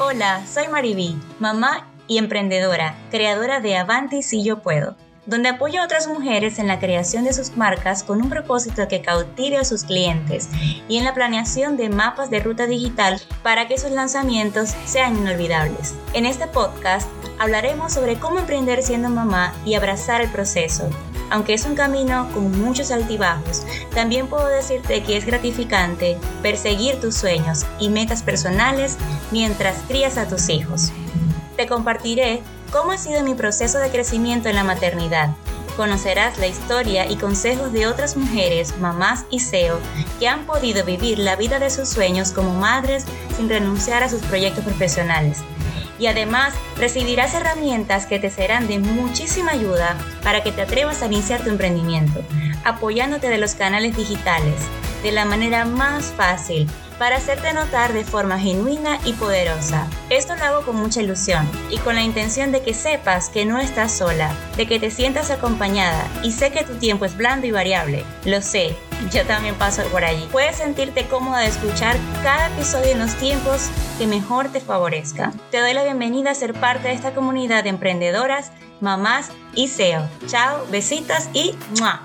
Hola, soy Mariví, mamá y emprendedora, creadora de Avanti Si Yo Puedo, donde apoyo a otras mujeres en la creación de sus marcas con un propósito que cautive a sus clientes y en la planeación de mapas de ruta digital para que sus lanzamientos sean inolvidables. En este podcast hablaremos sobre cómo emprender siendo mamá y abrazar el proceso, aunque es un camino con muchos altibajos, también puedo decirte que es gratificante perseguir tus sueños y metas personales mientras crías a tus hijos. Te compartiré cómo ha sido mi proceso de crecimiento en la maternidad. Conocerás la historia y consejos de otras mujeres, mamás y SEO, que han podido vivir la vida de sus sueños como madres sin renunciar a sus proyectos profesionales y además recibirás herramientas que te serán de muchísima ayuda para que te atrevas a iniciar tu emprendimiento, apoyándote de los canales digitales de la manera más fácil para hacerte notar de forma genuina y poderosa. Esto lo hago con mucha ilusión y con la intención de que sepas que no estás sola, de que te sientas acompañada y sé que tu tiempo es blando y variable. Lo sé, yo también paso por allí. Puedes sentirte cómoda de escuchar cada episodio en los tiempos que mejor te favorezca. Te doy la bienvenida a ser parte de esta comunidad de emprendedoras, mamás y SEO. Chao, besitos y ¡mua!